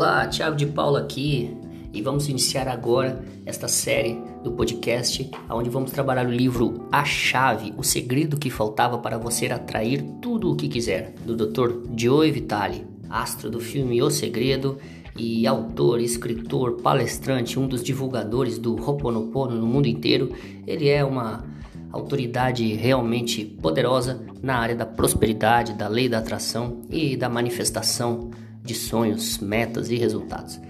Olá, Thiago de Paula aqui e vamos iniciar agora esta série do podcast onde vamos trabalhar o livro A Chave, o segredo que faltava para você atrair tudo o que quiser, do Dr. Joe Vitale, astro do filme O Segredo e autor, escritor, palestrante, um dos divulgadores do Ho'oponopono no mundo inteiro. Ele é uma autoridade realmente poderosa na área da prosperidade, da lei da atração e da manifestação de sonhos, metas e resultados.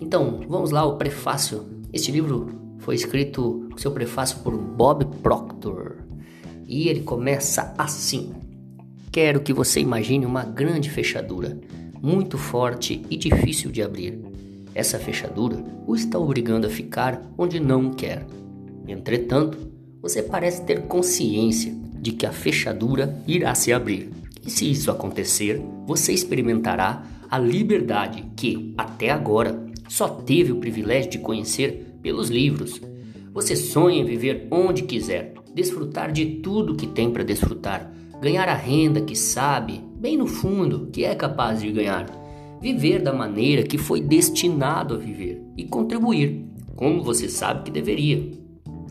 Então, vamos lá, o prefácio. Este livro foi escrito, seu prefácio por Bob Proctor. E ele começa assim: Quero que você imagine uma grande fechadura, muito forte e difícil de abrir. Essa fechadura o está obrigando a ficar onde não quer. Entretanto, você parece ter consciência de que a fechadura irá se abrir. E se isso acontecer, você experimentará a liberdade que, até agora, só teve o privilégio de conhecer pelos livros. Você sonha em viver onde quiser, desfrutar de tudo que tem para desfrutar, ganhar a renda que sabe, bem no fundo, que é capaz de ganhar, viver da maneira que foi destinado a viver e contribuir, como você sabe que deveria.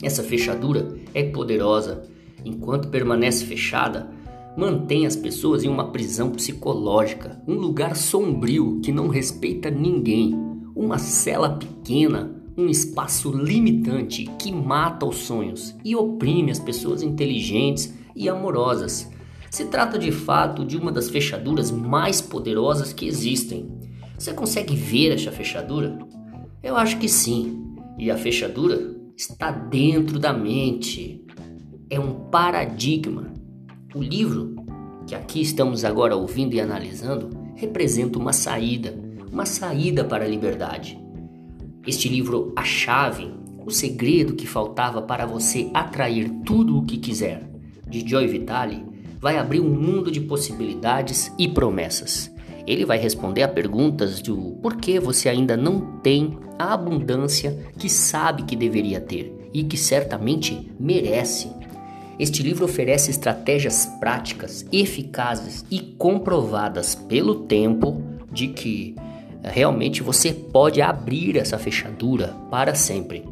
Essa fechadura é poderosa. Enquanto permanece fechada, mantém as pessoas em uma prisão psicológica, um lugar sombrio que não respeita ninguém, uma cela pequena, um espaço limitante que mata os sonhos e oprime as pessoas inteligentes e amorosas. Se trata de fato de uma das fechaduras mais poderosas que existem. Você consegue ver essa fechadura? Eu acho que sim. E a fechadura está dentro da mente. É um paradigma. O livro que aqui estamos agora ouvindo e analisando representa uma saída, uma saída para a liberdade. Este livro, A Chave, o segredo que faltava para você atrair tudo o que quiser, de Joy Vitale, vai abrir um mundo de possibilidades e promessas. Ele vai responder a perguntas do porquê você ainda não tem a abundância que sabe que deveria ter e que certamente merece. Este livro oferece estratégias práticas, eficazes e comprovadas pelo tempo de que eh, realmente você pode abrir essa fechadura para sempre.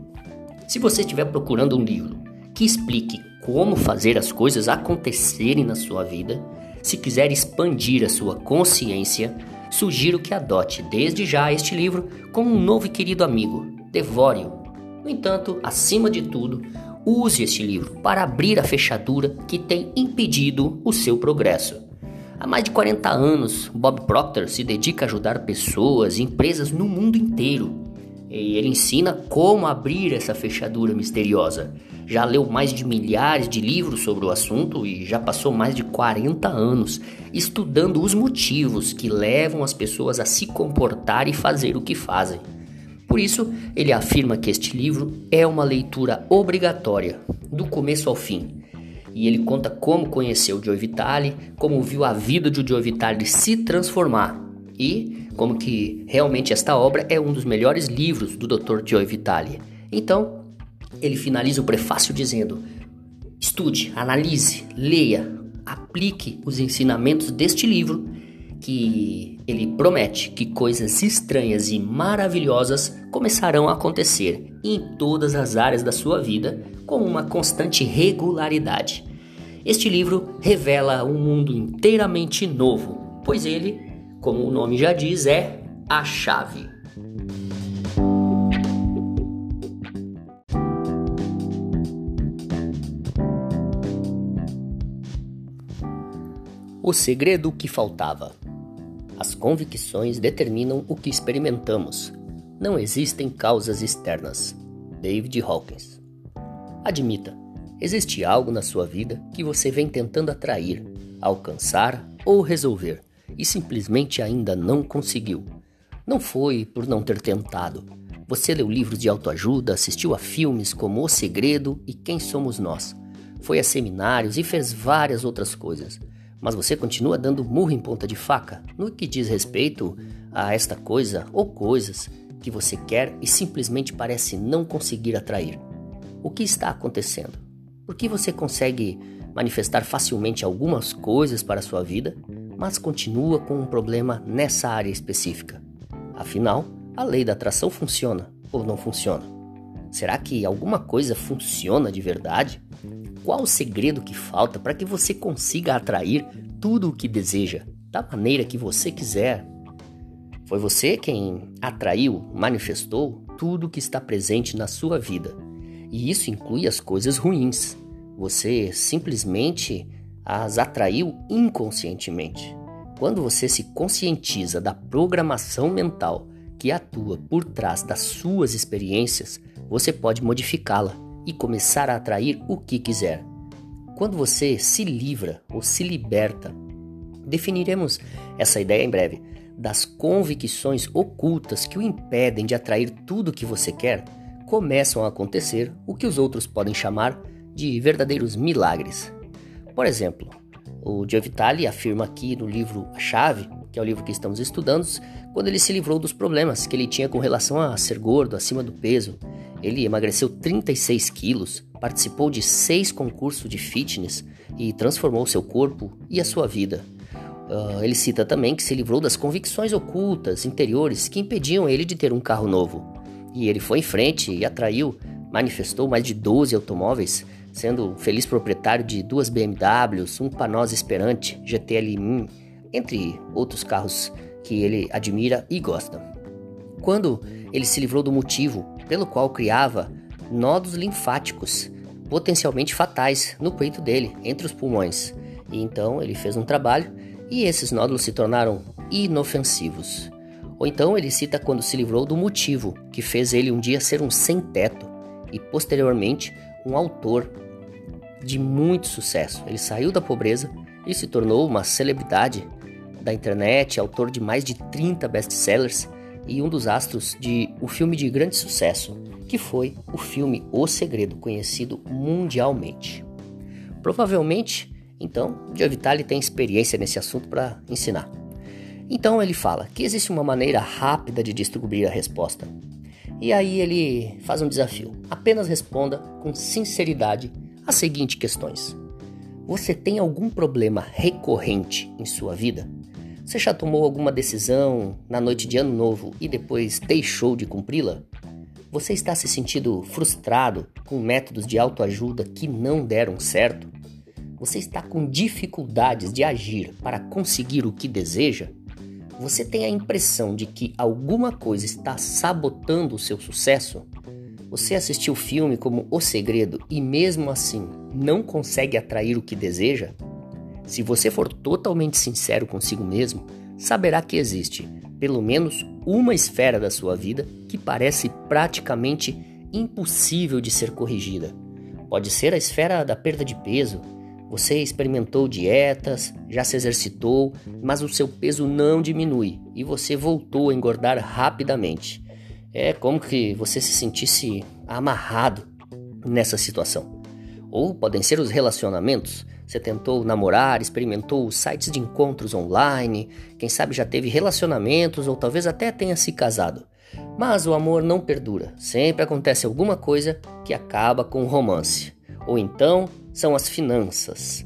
Se você estiver procurando um livro que explique como fazer as coisas acontecerem na sua vida, se quiser expandir a sua consciência, sugiro que adote desde já este livro como um novo e querido amigo. Devore-o. No entanto, acima de tudo, use este livro para abrir a fechadura que tem impedido o seu progresso. Há mais de 40 anos, Bob Proctor se dedica a ajudar pessoas e empresas no mundo inteiro. E ele ensina como abrir essa fechadura misteriosa já leu mais de milhares de livros sobre o assunto e já passou mais de 40 anos estudando os motivos que levam as pessoas a se comportar e fazer o que fazem. Por isso, ele afirma que este livro é uma leitura obrigatória, do começo ao fim. E ele conta como conheceu Joe Vitale, como viu a vida de Joe Vitale se transformar e como que realmente esta obra é um dos melhores livros do Dr. Joe Vitale. Então, ele finaliza o prefácio dizendo: estude, analise, leia, aplique os ensinamentos deste livro, que ele promete que coisas estranhas e maravilhosas começarão a acontecer em todas as áreas da sua vida com uma constante regularidade. Este livro revela um mundo inteiramente novo, pois ele, como o nome já diz, é a chave. O segredo que faltava. As convicções determinam o que experimentamos. Não existem causas externas. David Hawkins. Admita, existe algo na sua vida que você vem tentando atrair, alcançar ou resolver e simplesmente ainda não conseguiu. Não foi por não ter tentado. Você leu livros de autoajuda, assistiu a filmes como O Segredo e Quem Somos Nós. Foi a seminários e fez várias outras coisas mas você continua dando murro em ponta de faca no que diz respeito a esta coisa ou coisas que você quer e simplesmente parece não conseguir atrair. O que está acontecendo? Por que você consegue manifestar facilmente algumas coisas para a sua vida, mas continua com um problema nessa área específica? Afinal, a lei da atração funciona ou não funciona? Será que alguma coisa funciona de verdade? Qual o segredo que falta para que você consiga atrair tudo o que deseja, da maneira que você quiser? Foi você quem atraiu, manifestou tudo o que está presente na sua vida. E isso inclui as coisas ruins. Você simplesmente as atraiu inconscientemente. Quando você se conscientiza da programação mental que atua por trás das suas experiências, você pode modificá-la e começar a atrair o que quiser. Quando você se livra ou se liberta, definiremos essa ideia em breve, das convicções ocultas que o impedem de atrair tudo o que você quer, começam a acontecer o que os outros podem chamar de verdadeiros milagres. Por exemplo, o Joe Vitale afirma aqui no livro A Chave, que é o livro que estamos estudando, quando ele se livrou dos problemas que ele tinha com relação a ser gordo, acima do peso. Ele emagreceu 36 quilos, participou de seis concursos de fitness e transformou seu corpo e a sua vida. Uh, ele cita também que se livrou das convicções ocultas, interiores, que impediam ele de ter um carro novo. E ele foi em frente e atraiu, manifestou mais de 12 automóveis sendo feliz proprietário de duas BMWs, um Panosa Esperante, GTL, entre outros carros que ele admira e gosta. Quando ele se livrou do motivo pelo qual criava nodos linfáticos potencialmente fatais no peito dele, entre os pulmões. E então ele fez um trabalho e esses nódulos se tornaram inofensivos. Ou então ele cita quando se livrou do motivo que fez ele um dia ser um sem-teto e posteriormente um autor de muito sucesso. Ele saiu da pobreza e se tornou uma celebridade da internet, autor de mais de 30 best-sellers e um dos astros de um filme de grande sucesso, que foi o filme O Segredo, conhecido mundialmente. Provavelmente, então, Joe Vitale tem experiência nesse assunto para ensinar. Então ele fala que existe uma maneira rápida de descobrir a resposta. E aí ele faz um desafio. Apenas responda com sinceridade as seguintes questões: Você tem algum problema recorrente em sua vida? Você já tomou alguma decisão na noite de Ano Novo e depois deixou de cumpri-la? Você está se sentindo frustrado com métodos de autoajuda que não deram certo? Você está com dificuldades de agir para conseguir o que deseja? Você tem a impressão de que alguma coisa está sabotando o seu sucesso? Você assistiu o filme como O Segredo e mesmo assim não consegue atrair o que deseja? Se você for totalmente sincero consigo mesmo, saberá que existe pelo menos uma esfera da sua vida que parece praticamente impossível de ser corrigida. Pode ser a esfera da perda de peso. Você experimentou dietas, já se exercitou, mas o seu peso não diminui e você voltou a engordar rapidamente. É como que você se sentisse amarrado nessa situação. Ou podem ser os relacionamentos. Você tentou namorar, experimentou sites de encontros online, quem sabe já teve relacionamentos ou talvez até tenha se casado. Mas o amor não perdura. Sempre acontece alguma coisa que acaba com o romance. Ou então são as finanças.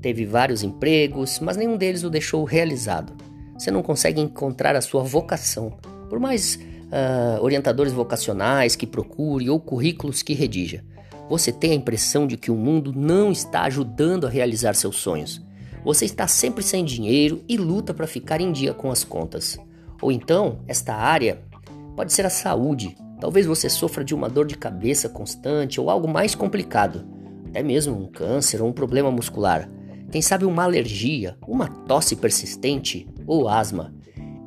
Teve vários empregos, mas nenhum deles o deixou realizado. Você não consegue encontrar a sua vocação. Por mais uh, orientadores vocacionais que procure ou currículos que redija. Você tem a impressão de que o mundo não está ajudando a realizar seus sonhos. Você está sempre sem dinheiro e luta para ficar em dia com as contas. Ou então, esta área pode ser a saúde. Talvez você sofra de uma dor de cabeça constante ou algo mais complicado, até mesmo um câncer ou um problema muscular. Quem sabe uma alergia, uma tosse persistente ou asma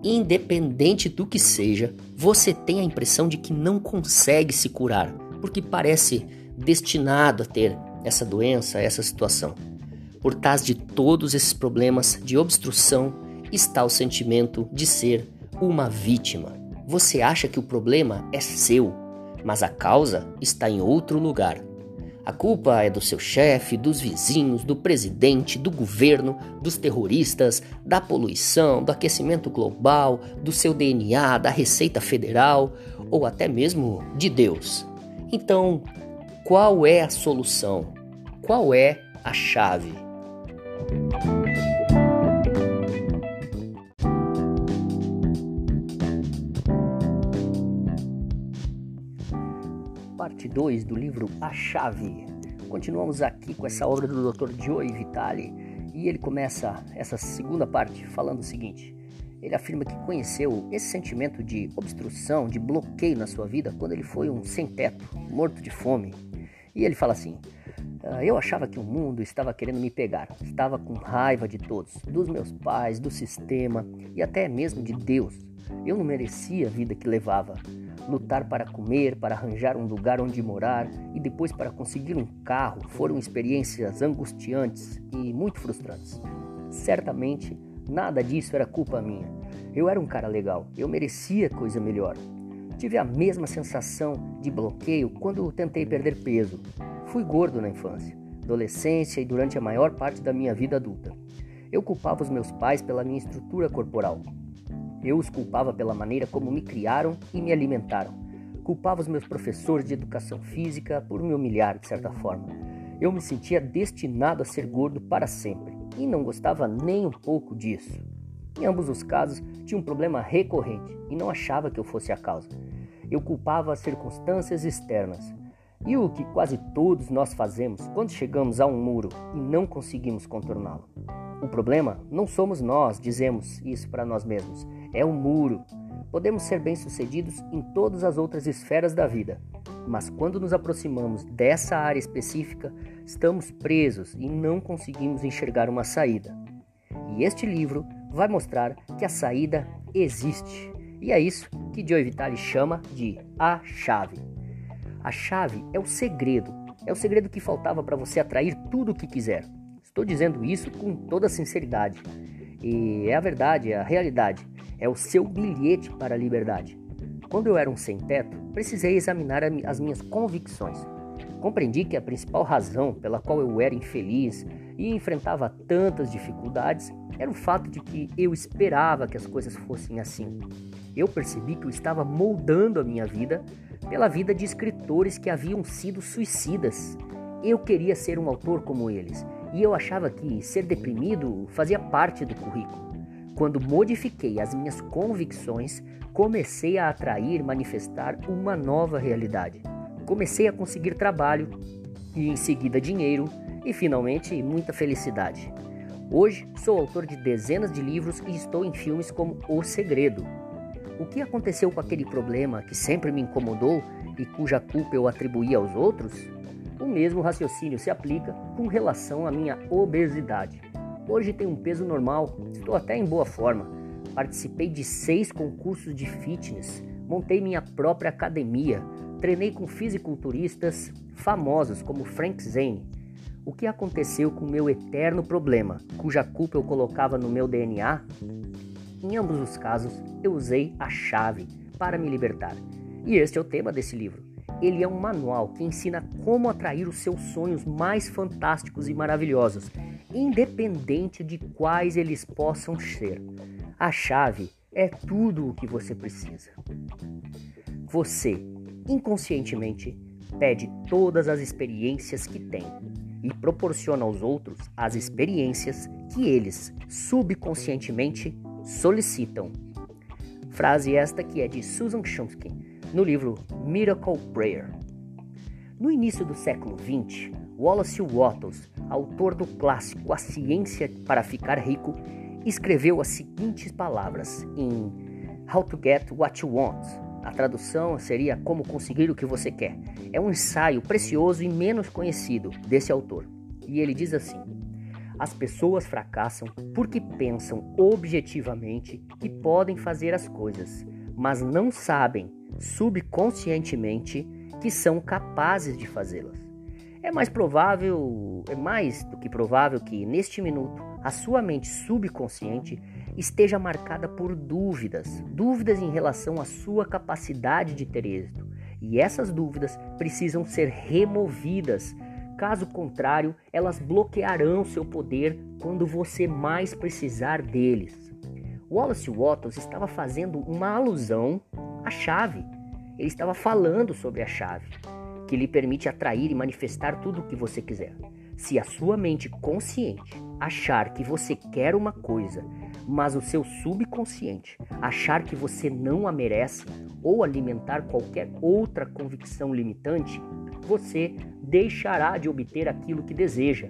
independente do que seja, você tem a impressão de que não consegue se curar, porque parece destinado a ter essa doença, essa situação. Por trás de todos esses problemas de obstrução está o sentimento de ser uma vítima. Você acha que o problema é seu, mas a causa está em outro lugar. A culpa é do seu chefe, dos vizinhos, do presidente, do governo, dos terroristas, da poluição, do aquecimento global, do seu DNA, da Receita Federal ou até mesmo de Deus. Então, qual é a solução? Qual é a chave? Parte 2 do livro A Chave. Continuamos aqui com essa obra do Dr. Joey Vitale e ele começa essa segunda parte falando o seguinte: ele afirma que conheceu esse sentimento de obstrução, de bloqueio na sua vida quando ele foi um sem-teto, morto de fome, e ele fala assim: ah, Eu achava que o mundo estava querendo me pegar, estava com raiva de todos, dos meus pais, do sistema e até mesmo de Deus. Eu não merecia a vida que levava. Lutar para comer, para arranjar um lugar onde morar e depois para conseguir um carro foram experiências angustiantes e muito frustrantes. Certamente Nada disso era culpa minha. Eu era um cara legal, eu merecia coisa melhor. Tive a mesma sensação de bloqueio quando tentei perder peso. Fui gordo na infância, adolescência e durante a maior parte da minha vida adulta. Eu culpava os meus pais pela minha estrutura corporal. Eu os culpava pela maneira como me criaram e me alimentaram. Culpava os meus professores de educação física por me humilhar de certa forma. Eu me sentia destinado a ser gordo para sempre e não gostava nem um pouco disso. Em ambos os casos, tinha um problema recorrente e não achava que eu fosse a causa. Eu culpava as circunstâncias externas. E o que quase todos nós fazemos quando chegamos a um muro e não conseguimos contorná-lo. O problema não somos nós, dizemos isso para nós mesmos, é o muro. Podemos ser bem-sucedidos em todas as outras esferas da vida, mas quando nos aproximamos dessa área específica, estamos presos e não conseguimos enxergar uma saída. E este livro vai mostrar que a saída existe. E é isso que Joe Vitale chama de a chave. A chave é o segredo, é o segredo que faltava para você atrair tudo o que quiser. Estou dizendo isso com toda sinceridade. E é a verdade, é a realidade, é o seu bilhete para a liberdade. Quando eu era um sem-teto, precisei examinar as minhas convicções. Compreendi que a principal razão pela qual eu era infeliz e enfrentava tantas dificuldades era o fato de que eu esperava que as coisas fossem assim. Eu percebi que eu estava moldando a minha vida pela vida de escritores que haviam sido suicidas. Eu queria ser um autor como eles e eu achava que ser deprimido fazia parte do currículo. Quando modifiquei as minhas convicções, comecei a atrair e manifestar uma nova realidade. Comecei a conseguir trabalho e em seguida dinheiro e finalmente muita felicidade. Hoje sou autor de dezenas de livros e estou em filmes como O Segredo. O que aconteceu com aquele problema que sempre me incomodou e cuja culpa eu atribuía aos outros? O mesmo raciocínio se aplica com relação à minha obesidade. Hoje tenho um peso normal, estou até em boa forma. Participei de seis concursos de fitness, montei minha própria academia, treinei com fisiculturistas famosos como Frank Zane. O que aconteceu com o meu eterno problema, cuja culpa eu colocava no meu DNA? Em ambos os casos, eu usei a chave para me libertar. E este é o tema desse livro. Ele é um manual que ensina como atrair os seus sonhos mais fantásticos e maravilhosos independente de quais eles possam ser. A chave é tudo o que você precisa. Você, inconscientemente, pede todas as experiências que tem e proporciona aos outros as experiências que eles subconscientemente solicitam. Frase esta que é de Susan Chomsky no livro Miracle Prayer. No início do século XX, Wallace Wattles, autor do clássico A Ciência para Ficar Rico, escreveu as seguintes palavras em How to Get What You Want. A tradução seria Como Conseguir o que Você Quer. É um ensaio precioso e menos conhecido desse autor. E ele diz assim: As pessoas fracassam porque pensam objetivamente que podem fazer as coisas, mas não sabem subconscientemente que são capazes de fazê-las. É mais provável, é mais do que provável que neste minuto a sua mente subconsciente esteja marcada por dúvidas, dúvidas em relação à sua capacidade de ter êxito. E essas dúvidas precisam ser removidas. Caso contrário, elas bloquearão seu poder quando você mais precisar deles. Wallace Wattles estava fazendo uma alusão à chave. Ele estava falando sobre a chave que lhe permite atrair e manifestar tudo o que você quiser. Se a sua mente consciente achar que você quer uma coisa, mas o seu subconsciente achar que você não a merece ou alimentar qualquer outra convicção limitante, você deixará de obter aquilo que deseja.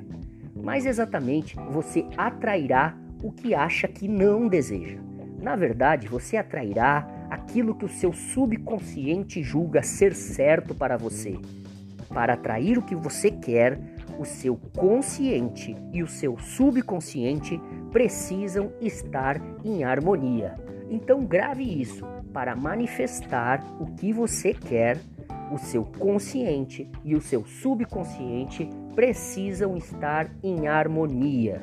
Mais exatamente, você atrairá o que acha que não deseja. Na verdade, você atrairá aquilo que o seu subconsciente julga ser certo para você. Para atrair o que você quer, o seu consciente e o seu subconsciente precisam estar em harmonia. Então grave isso. Para manifestar o que você quer, o seu consciente e o seu subconsciente precisam estar em harmonia.